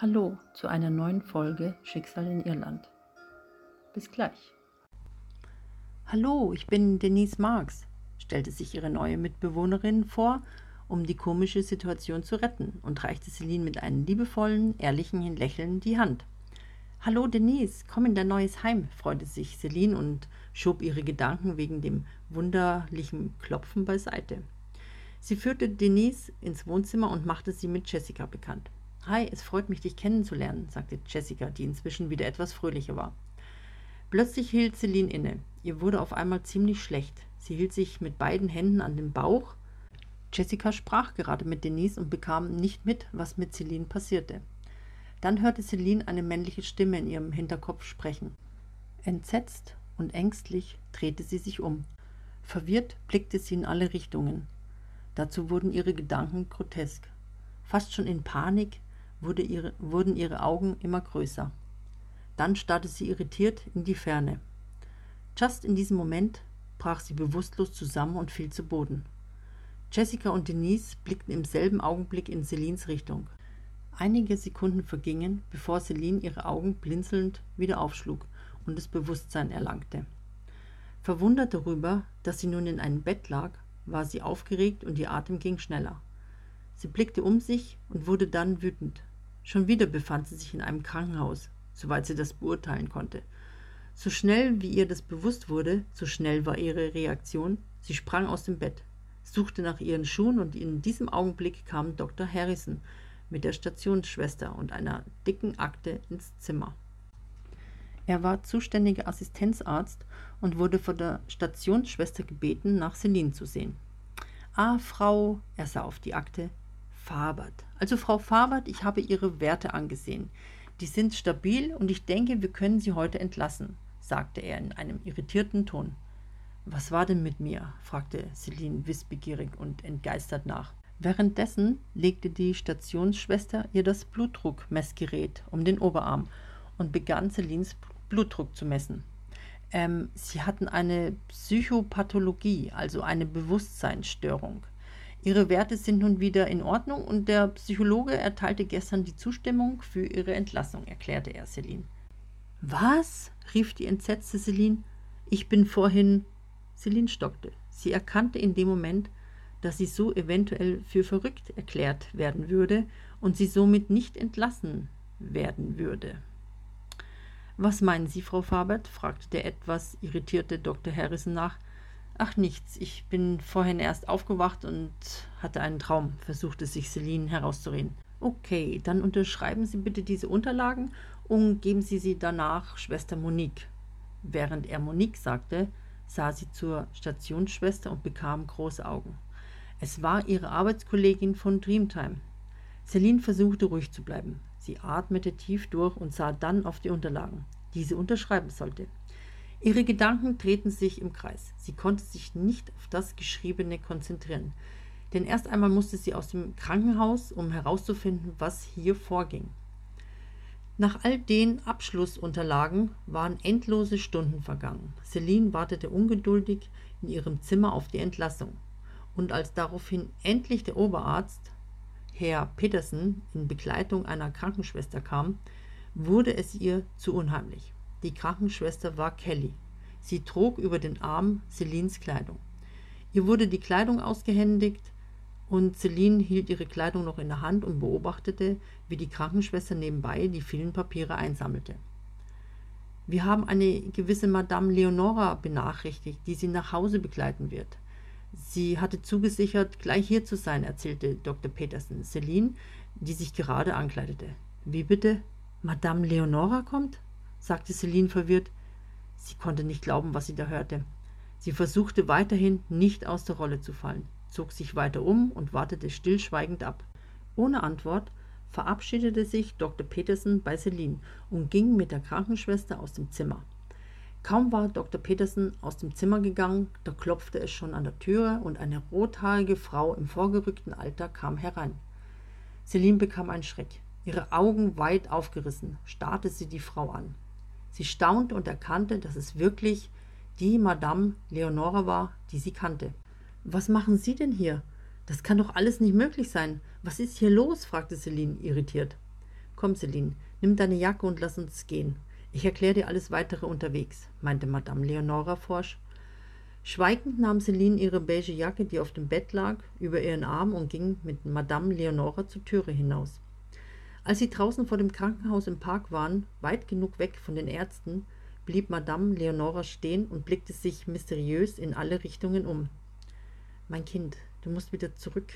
Hallo zu einer neuen Folge Schicksal in Irland. Bis gleich. Hallo, ich bin Denise Marx, stellte sich ihre neue Mitbewohnerin vor, um die komische Situation zu retten und reichte Celine mit einem liebevollen, ehrlichen Lächeln die Hand. Hallo Denise, komm in dein neues Heim, freute sich Celine und schob ihre Gedanken wegen dem wunderlichen Klopfen beiseite. Sie führte Denise ins Wohnzimmer und machte sie mit Jessica bekannt. Hi, es freut mich, dich kennenzulernen, sagte Jessica, die inzwischen wieder etwas fröhlicher war. Plötzlich hielt Celine inne. Ihr wurde auf einmal ziemlich schlecht. Sie hielt sich mit beiden Händen an den Bauch. Jessica sprach gerade mit Denise und bekam nicht mit, was mit Celine passierte. Dann hörte Celine eine männliche Stimme in ihrem Hinterkopf sprechen. Entsetzt und ängstlich drehte sie sich um. Verwirrt blickte sie in alle Richtungen. Dazu wurden ihre Gedanken grotesk. Fast schon in Panik wurde ihre, wurden ihre Augen immer größer. Dann starrte sie irritiert in die Ferne. Just in diesem Moment brach sie bewusstlos zusammen und fiel zu Boden. Jessica und Denise blickten im selben Augenblick in Celines Richtung. Einige Sekunden vergingen, bevor Celine ihre Augen blinzelnd wieder aufschlug und das Bewusstsein erlangte. Verwundert darüber, dass sie nun in einem Bett lag, war sie aufgeregt und ihr Atem ging schneller. Sie blickte um sich und wurde dann wütend. Schon wieder befand sie sich in einem Krankenhaus, soweit sie das beurteilen konnte. So schnell wie ihr das bewusst wurde, so schnell war ihre Reaktion. Sie sprang aus dem Bett, suchte nach ihren Schuhen und in diesem Augenblick kam Dr. Harrison mit der Stationsschwester und einer dicken Akte ins Zimmer. Er war zuständiger Assistenzarzt und wurde von der Stationsschwester gebeten, nach Celine zu sehen. Ah, Frau, er sah auf die Akte, Fabert. Also Frau Fabert, ich habe Ihre Werte angesehen. Die sind stabil und ich denke, wir können Sie heute entlassen, sagte er in einem irritierten Ton. Was war denn mit mir? fragte Celine wissbegierig und entgeistert nach. Währenddessen legte die Stationsschwester ihr das Blutdruckmessgerät um den Oberarm und begann Celines Blutdruck zu messen. Ähm, sie hatten eine Psychopathologie, also eine Bewusstseinsstörung. Ihre Werte sind nun wieder in Ordnung und der Psychologe erteilte gestern die Zustimmung für ihre Entlassung, erklärte er Celine. Was? rief die entsetzte Celine. Ich bin vorhin. Celine stockte. Sie erkannte in dem Moment, dass sie so eventuell für verrückt erklärt werden würde und sie somit nicht entlassen werden würde. Was meinen Sie, Frau Fabert? fragte der etwas irritierte Dr. Harrison nach. Ach nichts, ich bin vorhin erst aufgewacht und hatte einen Traum, versuchte sich Celine herauszureden. Okay, dann unterschreiben Sie bitte diese Unterlagen und geben Sie sie danach Schwester Monique. Während er Monique sagte, sah sie zur Stationsschwester und bekam große Augen. Es war ihre Arbeitskollegin von Dreamtime. Celine versuchte ruhig zu bleiben. Sie atmete tief durch und sah dann auf die Unterlagen, die sie unterschreiben sollte. Ihre Gedanken drehten sich im Kreis. Sie konnte sich nicht auf das Geschriebene konzentrieren. Denn erst einmal musste sie aus dem Krankenhaus, um herauszufinden, was hier vorging. Nach all den Abschlussunterlagen waren endlose Stunden vergangen. Celine wartete ungeduldig in ihrem Zimmer auf die Entlassung. Und als daraufhin endlich der Oberarzt, Herr Petersen, in Begleitung einer Krankenschwester kam, wurde es ihr zu unheimlich. Die Krankenschwester war Kelly. Sie trug über den Arm Celines Kleidung. Ihr wurde die Kleidung ausgehändigt und Celine hielt ihre Kleidung noch in der Hand und beobachtete, wie die Krankenschwester nebenbei die vielen Papiere einsammelte. Wir haben eine gewisse Madame Leonora benachrichtigt, die sie nach Hause begleiten wird. Sie hatte zugesichert, gleich hier zu sein, erzählte Dr. Peterson. Celine, die sich gerade ankleidete. Wie bitte? Madame Leonora kommt? Sagte Celine verwirrt. Sie konnte nicht glauben, was sie da hörte. Sie versuchte weiterhin nicht aus der Rolle zu fallen, zog sich weiter um und wartete stillschweigend ab. Ohne Antwort verabschiedete sich Dr. Peterson bei Celine und ging mit der Krankenschwester aus dem Zimmer. Kaum war Dr. Peterson aus dem Zimmer gegangen, da klopfte es schon an der Türe und eine rothaarige Frau im vorgerückten Alter kam herein. Celine bekam einen Schreck. Ihre Augen weit aufgerissen starrte sie die Frau an. Sie staunte und erkannte, dass es wirklich die Madame Leonora war, die sie kannte. Was machen Sie denn hier? Das kann doch alles nicht möglich sein. Was ist hier los? fragte Celine irritiert. Komm, Celine, nimm deine Jacke und lass uns gehen. Ich erkläre dir alles weitere unterwegs, meinte Madame Leonora forsch. Schweigend nahm Celine ihre beige Jacke, die auf dem Bett lag, über ihren Arm und ging mit Madame Leonora zur Türe hinaus. Als sie draußen vor dem Krankenhaus im Park waren, weit genug weg von den Ärzten, blieb Madame Leonora stehen und blickte sich mysteriös in alle Richtungen um. Mein Kind, du musst wieder zurück.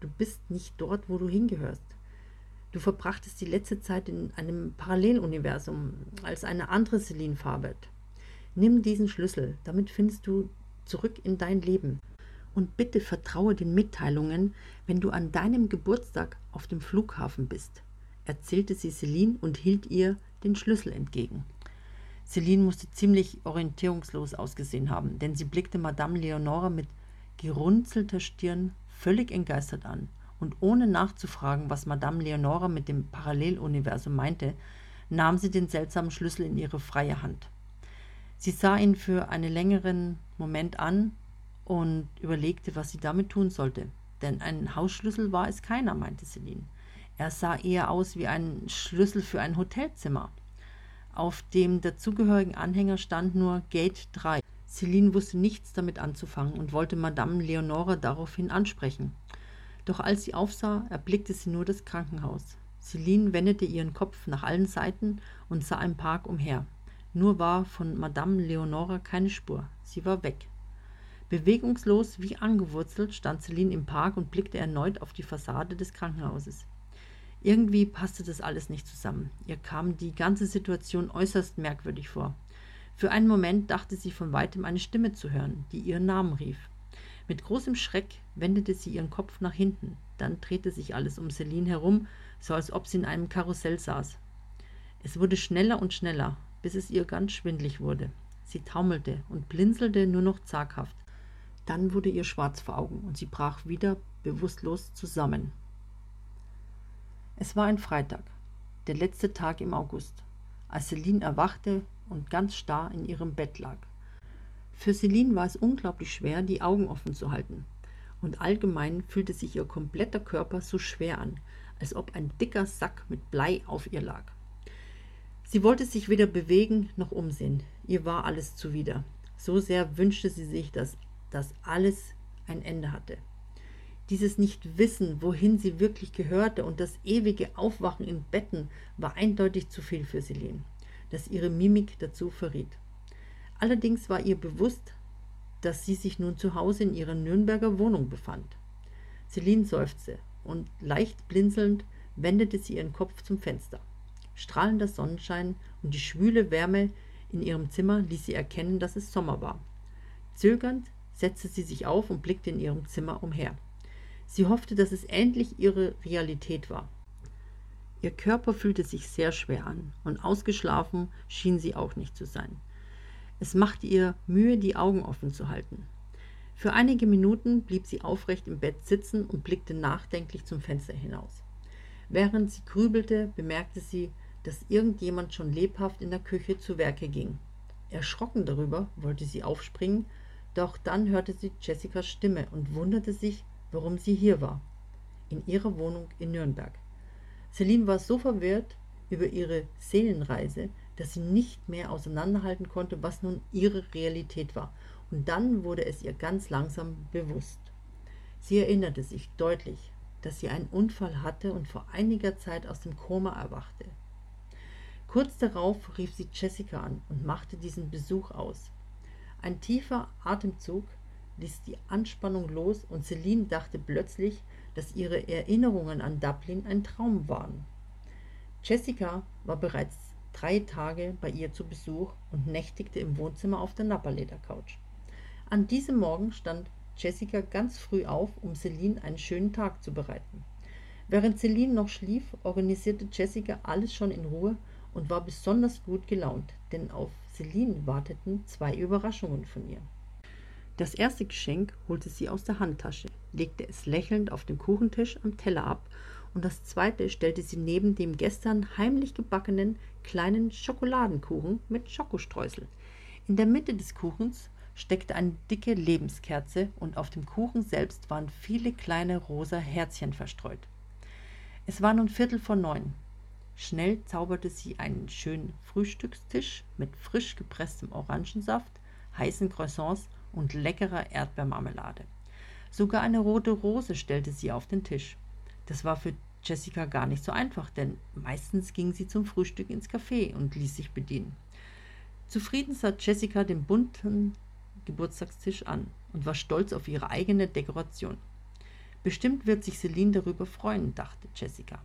Du bist nicht dort, wo du hingehörst. Du verbrachtest die letzte Zeit in einem Paralleluniversum als eine andere Celine Fabert. Nimm diesen Schlüssel, damit findest du zurück in dein Leben. Und bitte vertraue den Mitteilungen, wenn du an deinem Geburtstag auf dem Flughafen bist, erzählte sie Celine und hielt ihr den Schlüssel entgegen. Celine musste ziemlich orientierungslos ausgesehen haben, denn sie blickte Madame Leonora mit gerunzelter Stirn völlig entgeistert an. Und ohne nachzufragen, was Madame Leonora mit dem Paralleluniversum meinte, nahm sie den seltsamen Schlüssel in ihre freie Hand. Sie sah ihn für einen längeren Moment an und überlegte, was sie damit tun sollte. Denn ein Hausschlüssel war es keiner, meinte Celine. Er sah eher aus wie ein Schlüssel für ein Hotelzimmer. Auf dem dazugehörigen Anhänger stand nur Gate 3. Celine wusste nichts damit anzufangen und wollte Madame Leonore daraufhin ansprechen. Doch als sie aufsah, erblickte sie nur das Krankenhaus. Celine wendete ihren Kopf nach allen Seiten und sah im Park umher. Nur war von Madame Leonore keine Spur. Sie war weg. Bewegungslos wie angewurzelt stand Celine im Park und blickte erneut auf die Fassade des Krankenhauses. Irgendwie passte das alles nicht zusammen. Ihr kam die ganze Situation äußerst merkwürdig vor. Für einen Moment dachte sie von weitem eine Stimme zu hören, die ihren Namen rief. Mit großem Schreck wendete sie ihren Kopf nach hinten. Dann drehte sich alles um Celine herum, so als ob sie in einem Karussell saß. Es wurde schneller und schneller, bis es ihr ganz schwindlig wurde. Sie taumelte und blinzelte nur noch zaghaft. Dann wurde ihr schwarz vor Augen und sie brach wieder bewusstlos zusammen. Es war ein Freitag, der letzte Tag im August, als Celine erwachte und ganz starr in ihrem Bett lag. Für Celine war es unglaublich schwer, die Augen offen zu halten. Und allgemein fühlte sich ihr kompletter Körper so schwer an, als ob ein dicker Sack mit Blei auf ihr lag. Sie wollte sich weder bewegen noch umsehen. Ihr war alles zuwider. So sehr wünschte sie sich, dass das alles ein Ende hatte. Dieses Nicht-Wissen, wohin sie wirklich gehörte und das ewige Aufwachen in Betten war eindeutig zu viel für Celine, das ihre Mimik dazu verriet. Allerdings war ihr bewusst, dass sie sich nun zu Hause in ihrer Nürnberger Wohnung befand. Celine seufzte und leicht blinzelnd wendete sie ihren Kopf zum Fenster. Strahlender Sonnenschein und die schwüle Wärme in ihrem Zimmer ließ sie erkennen, dass es Sommer war. Zögernd setzte sie sich auf und blickte in ihrem Zimmer umher. Sie hoffte, dass es endlich ihre Realität war. Ihr Körper fühlte sich sehr schwer an und ausgeschlafen schien sie auch nicht zu sein. Es machte ihr Mühe, die Augen offen zu halten. Für einige Minuten blieb sie aufrecht im Bett sitzen und blickte nachdenklich zum Fenster hinaus. Während sie grübelte, bemerkte sie, dass irgendjemand schon lebhaft in der Küche zu Werke ging. Erschrocken darüber wollte sie aufspringen, doch dann hörte sie Jessicas Stimme und wunderte sich, warum sie hier war, in ihrer Wohnung in Nürnberg. Celine war so verwirrt über ihre Seelenreise, dass sie nicht mehr auseinanderhalten konnte, was nun ihre Realität war. Und dann wurde es ihr ganz langsam bewusst. Sie erinnerte sich deutlich, dass sie einen Unfall hatte und vor einiger Zeit aus dem Koma erwachte. Kurz darauf rief sie Jessica an und machte diesen Besuch aus. Ein tiefer Atemzug ließ die Anspannung los und Celine dachte plötzlich, dass ihre Erinnerungen an Dublin ein Traum waren. Jessica war bereits drei Tage bei ihr zu Besuch und nächtigte im Wohnzimmer auf der Napperleder-Couch. An diesem Morgen stand Jessica ganz früh auf, um Celine einen schönen Tag zu bereiten. Während Celine noch schlief, organisierte Jessica alles schon in Ruhe und war besonders gut gelaunt, denn auf Celine warteten zwei Überraschungen von ihr. Das erste Geschenk holte sie aus der Handtasche, legte es lächelnd auf den Kuchentisch am Teller ab und das zweite stellte sie neben dem gestern heimlich gebackenen kleinen Schokoladenkuchen mit Schokostreusel. In der Mitte des Kuchens steckte eine dicke Lebenskerze und auf dem Kuchen selbst waren viele kleine rosa Herzchen verstreut. Es war nun Viertel vor neun. Schnell zauberte sie einen schönen Frühstückstisch mit frisch gepresstem Orangensaft, heißen Croissants und leckerer Erdbeermarmelade. Sogar eine rote Rose stellte sie auf den Tisch. Das war für Jessica gar nicht so einfach, denn meistens ging sie zum Frühstück ins Café und ließ sich bedienen. Zufrieden sah Jessica den bunten Geburtstagstisch an und war stolz auf ihre eigene Dekoration. Bestimmt wird sich Celine darüber freuen, dachte Jessica.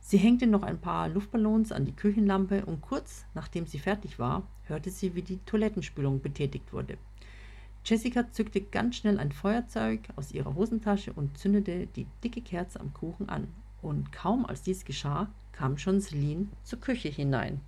Sie hängte noch ein paar Luftballons an die Küchenlampe und kurz nachdem sie fertig war, hörte sie, wie die Toilettenspülung betätigt wurde. Jessica zückte ganz schnell ein Feuerzeug aus ihrer Hosentasche und zündete die dicke Kerze am Kuchen an. Und kaum als dies geschah, kam schon Celine zur Küche hinein.